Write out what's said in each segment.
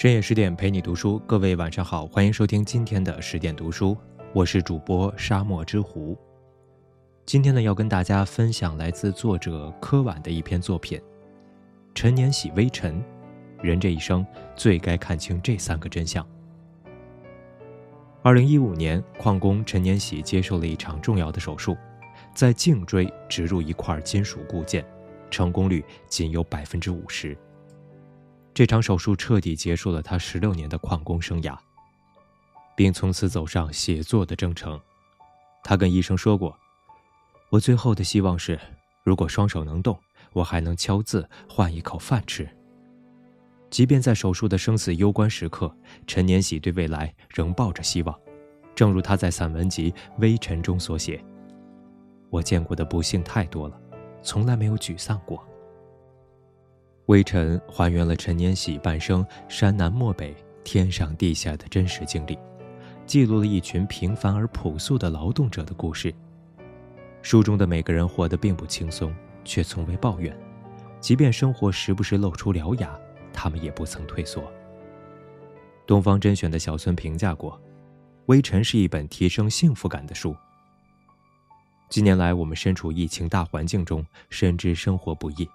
深夜十点陪你读书，各位晚上好，欢迎收听今天的十点读书，我是主播沙漠之狐。今天呢，要跟大家分享来自作者柯晚的一篇作品《陈年喜微尘》，人这一生最该看清这三个真相。二零一五年，矿工陈年喜接受了一场重要的手术，在颈椎植入一块金属固件，成功率仅有百分之五十。这场手术彻底结束了他十六年的矿工生涯，并从此走上写作的征程。他跟医生说过：“我最后的希望是，如果双手能动，我还能敲字换一口饭吃。”即便在手术的生死攸关时刻，陈年喜对未来仍抱着希望。正如他在散文集《微尘》中所写：“我见过的不幸太多了，从来没有沮丧过。”微尘还原了陈年喜半生山南漠北、天上地下的真实经历，记录了一群平凡而朴素的劳动者的故事。书中的每个人活得并不轻松，却从未抱怨，即便生活时不时露出獠牙，他们也不曾退缩。东方甄选的小孙评价过，《微尘》是一本提升幸福感的书。近年来，我们身处疫情大环境中，深知生活不易。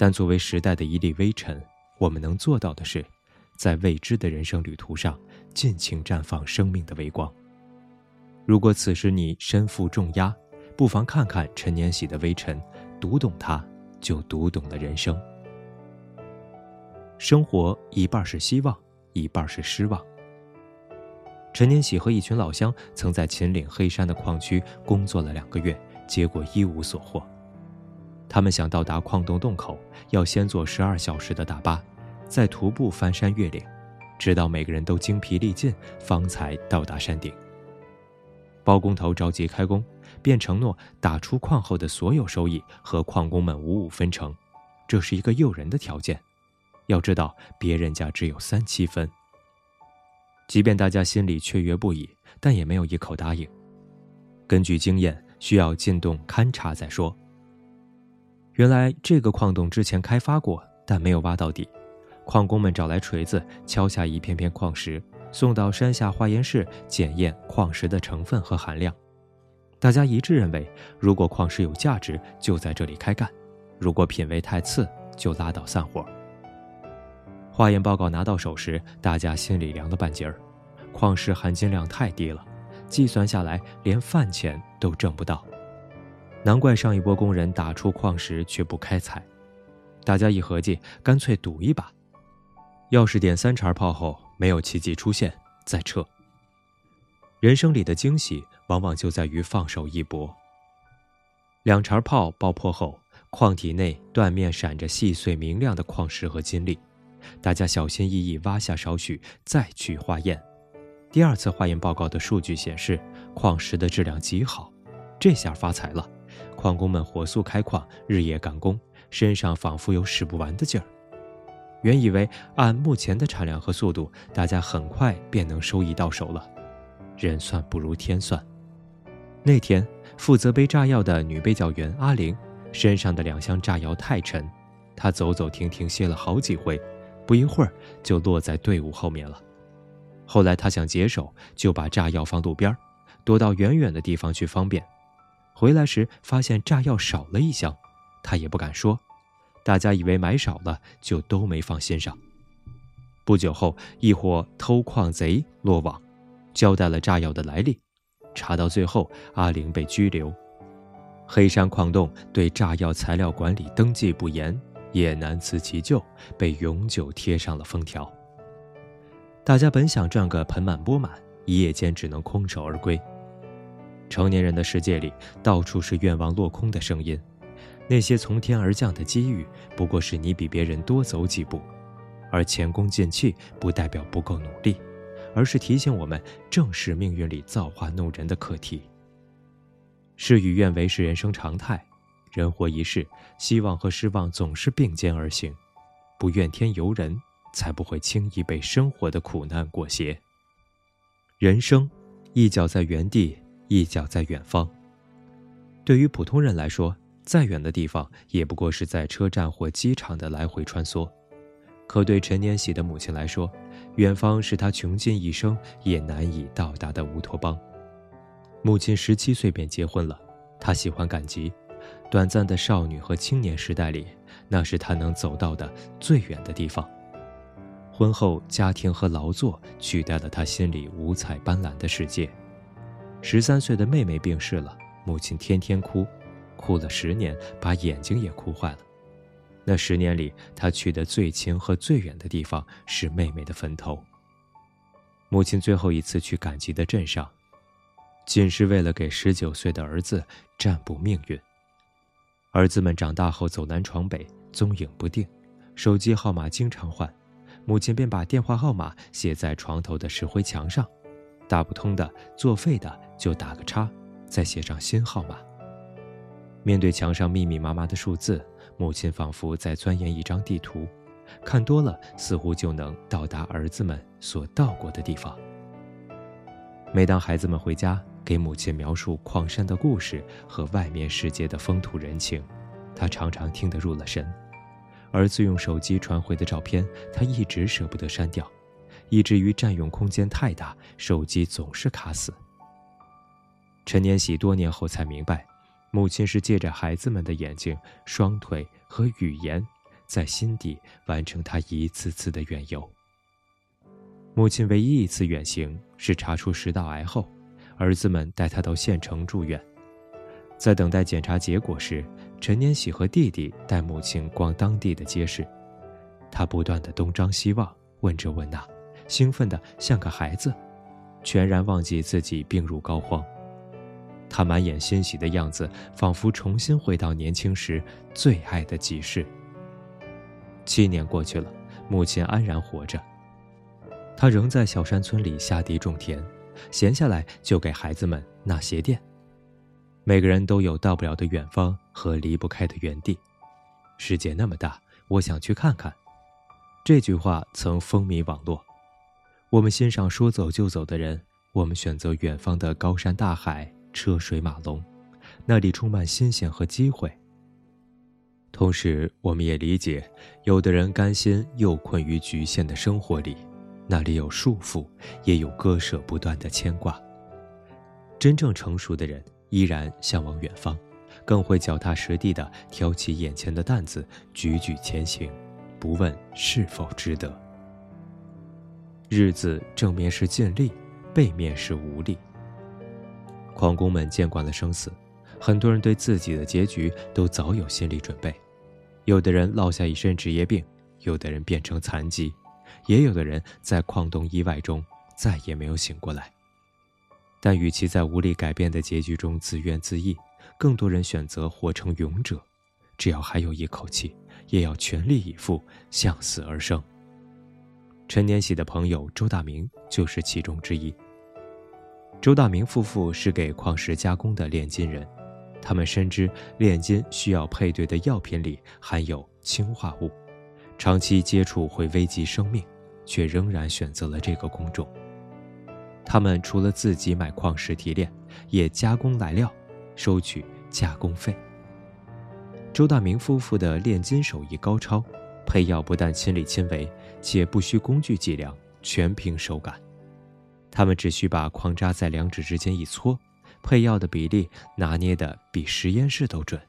但作为时代的一粒微尘，我们能做到的是，在未知的人生旅途上尽情绽放生命的微光。如果此时你身负重压，不妨看看陈年喜的《微尘》，读懂它，就读懂了人生。生活一半是希望，一半是失望。陈年喜和一群老乡曾在秦岭黑山的矿区工作了两个月，结果一无所获。他们想到达矿洞洞口，要先坐十二小时的大巴，再徒步翻山越岭，直到每个人都精疲力尽，方才到达山顶。包工头着急开工，便承诺打出矿后的所有收益和矿工们五五分成，这是一个诱人的条件。要知道，别人家只有三七分。即便大家心里雀跃不已，但也没有一口答应。根据经验，需要进洞勘察再说。原来这个矿洞之前开发过，但没有挖到底。矿工们找来锤子，敲下一片片矿石，送到山下化验室检验矿石的成分和含量。大家一致认为，如果矿石有价值，就在这里开干；如果品味太次，就拉倒散伙。化验报告拿到手时，大家心里凉了半截儿。矿石含金量太低了，计算下来连饭钱都挣不到。难怪上一波工人打出矿石却不开采，大家一合计，干脆赌一把。要是点三茬炮后没有奇迹出现，再撤。人生里的惊喜往往就在于放手一搏。两茬炮爆破后，矿体内断面闪着细碎明亮的矿石和金粒，大家小心翼翼挖下少许，再去化验。第二次化验报告的数据显示，矿石的质量极好，这下发财了。矿工们火速开矿，日夜赶工，身上仿佛有使不完的劲儿。原以为按目前的产量和速度，大家很快便能收益到手了，人算不如天算。那天负责背炸药的女被教员阿玲，身上的两箱炸药太沉，她走走停停歇了好几回，不一会儿就落在队伍后面了。后来她想解手，就把炸药放路边，躲到远远的地方去方便。回来时发现炸药少了一箱，他也不敢说，大家以为买少了，就都没放心上。不久后，一伙偷矿贼落网，交代了炸药的来历，查到最后，阿玲被拘留。黑山矿洞对炸药材料管理登记不严，也难辞其咎，被永久贴上了封条。大家本想赚个盆满钵满，一夜间只能空手而归。成年人的世界里，到处是愿望落空的声音。那些从天而降的机遇，不过是你比别人多走几步。而前功尽弃，不代表不够努力，而是提醒我们正视命运里造化弄人的课题。事与愿违是人生常态，人活一世，希望和失望总是并肩而行。不怨天尤人，才不会轻易被生活的苦难裹挟。人生，一脚在原地。一脚在远方。对于普通人来说，再远的地方也不过是在车站或机场的来回穿梭；可对陈年喜的母亲来说，远方是他穷尽一生也难以到达的乌托邦。母亲十七岁便结婚了，她喜欢赶集。短暂的少女和青年时代里，那是她能走到的最远的地方。婚后，家庭和劳作取代了她心里五彩斑斓的世界。十三岁的妹妹病逝了，母亲天天哭，哭了十年，把眼睛也哭坏了。那十年里，他去的最亲和最远的地方是妹妹的坟头。母亲最后一次去赶集的镇上，仅是为了给十九岁的儿子占卜命运。儿子们长大后走南闯北，踪影不定，手机号码经常换，母亲便把电话号码写在床头的石灰墙上，打不通的、作废的就打个叉，再写上新号码。面对墙上密密麻麻的数字，母亲仿佛在钻研一张地图，看多了似乎就能到达儿子们所到过的地方。每当孩子们回家，给母亲描述矿山的故事和外面世界的风土人情，他常常听得入了神。儿子用手机传回的照片，他一直舍不得删掉，以至于占用空间太大，手机总是卡死。陈年喜多年后才明白，母亲是借着孩子们的眼睛、双腿和语言，在心底完成他一次次的远游。母亲唯一一次远行是查出食道癌后。儿子们带他到县城住院，在等待检查结果时，陈年喜和弟弟带母亲逛当地的街市。他不断的东张西望，问这问那，兴奋的像个孩子，全然忘记自己病入膏肓。他满眼欣喜的样子，仿佛重新回到年轻时最爱的集市。七年过去了，母亲安然活着，他仍在小山村里下地种田。闲下来就给孩子们纳鞋垫。每个人都有到不了的远方和离不开的原地。世界那么大，我想去看看。这句话曾风靡网络。我们欣赏说走就走的人，我们选择远方的高山大海、车水马龙，那里充满新鲜和机会。同时，我们也理解，有的人甘心又困于局限的生活里。那里有束缚，也有割舍不断的牵挂。真正成熟的人依然向往远方，更会脚踏实地地挑起眼前的担子，举举前行，不问是否值得。日子正面是尽力，背面是无力。矿工们见惯了生死，很多人对自己的结局都早有心理准备。有的人落下一身职业病，有的人变成残疾。也有的人在矿洞意外中再也没有醒过来，但与其在无力改变的结局中自怨自艾，更多人选择活成勇者，只要还有一口气，也要全力以赴向死而生。陈年喜的朋友周大明就是其中之一。周大明夫妇是给矿石加工的炼金人，他们深知炼金需要配对的药品里含有氰化物。长期接触会危及生命，却仍然选择了这个工种。他们除了自己买矿石提炼，也加工来料，收取加工费。周大明夫妇的炼金手艺高超，配药不但亲力亲为，且不需工具计量，全凭手感。他们只需把矿渣在两指之间一搓，配药的比例拿捏的比实验室都准。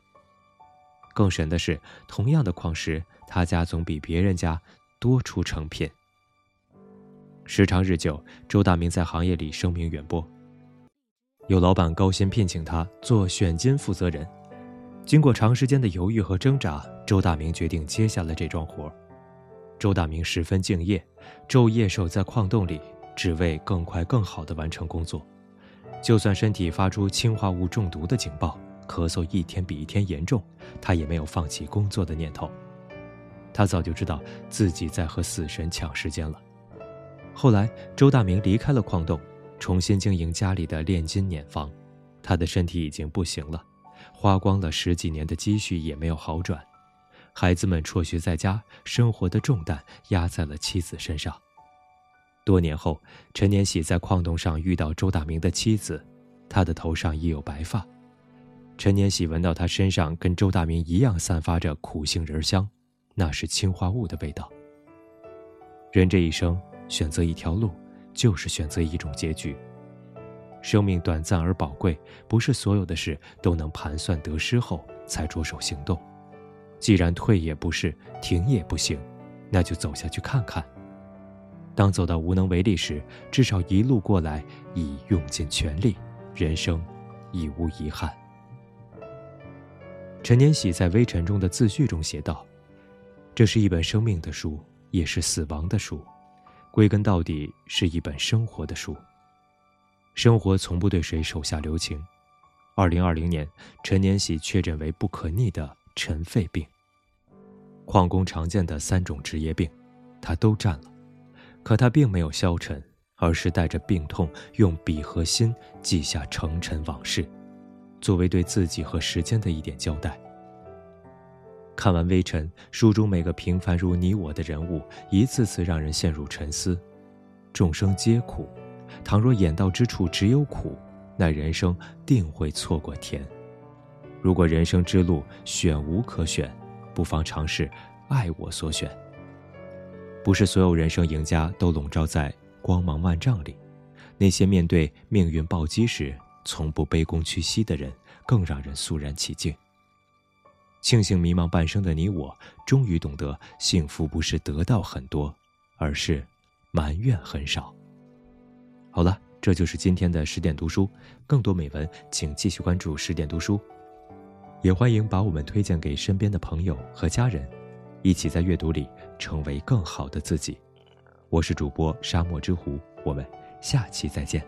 更神的是，同样的矿石，他家总比别人家多出成品。时长日久，周大明在行业里声名远播，有老板高薪聘请他做选金负责人。经过长时间的犹豫和挣扎，周大明决定接下了这桩活。周大明十分敬业，昼夜守在矿洞里，只为更快更好地完成工作。就算身体发出氰化物中毒的警报。咳嗽一天比一天严重，他也没有放弃工作的念头。他早就知道自己在和死神抢时间了。后来，周大明离开了矿洞，重新经营家里的炼金碾坊。他的身体已经不行了，花光了十几年的积蓄也没有好转。孩子们辍学在家，生活的重担压在了妻子身上。多年后，陈年喜在矿洞上遇到周大明的妻子，他的头上已有白发。陈年喜闻到他身上跟周大明一样散发着苦杏仁香，那是氰化物的味道。人这一生选择一条路，就是选择一种结局。生命短暂而宝贵，不是所有的事都能盘算得失后才着手行动。既然退也不是，停也不行，那就走下去看看。当走到无能为力时，至少一路过来已用尽全力，人生已无遗憾。陈年喜在《微尘》中的自序中写道：“这是一本生命的书，也是死亡的书，归根到底是一本生活的书。生活从不对谁手下留情。”二零二零年，陈年喜确诊为不可逆的尘肺病。矿工常见的三种职业病，他都占了。可他并没有消沉，而是带着病痛，用笔和心记下成尘往事，作为对自己和时间的一点交代。看完《微尘》，书中每个平凡如你我的人物，一次次让人陷入沉思。众生皆苦，倘若眼到之处只有苦，那人生定会错过甜。如果人生之路选无可选，不妨尝试爱我所选。不是所有人生赢家都笼罩在光芒万丈里，那些面对命运暴击时从不卑躬屈膝的人，更让人肃然起敬。庆幸迷茫半生的你我，终于懂得幸福不是得到很多，而是埋怨很少。好了，这就是今天的十点读书，更多美文请继续关注十点读书，也欢迎把我们推荐给身边的朋友和家人。一起在阅读里成为更好的自己。我是主播沙漠之狐，我们下期再见。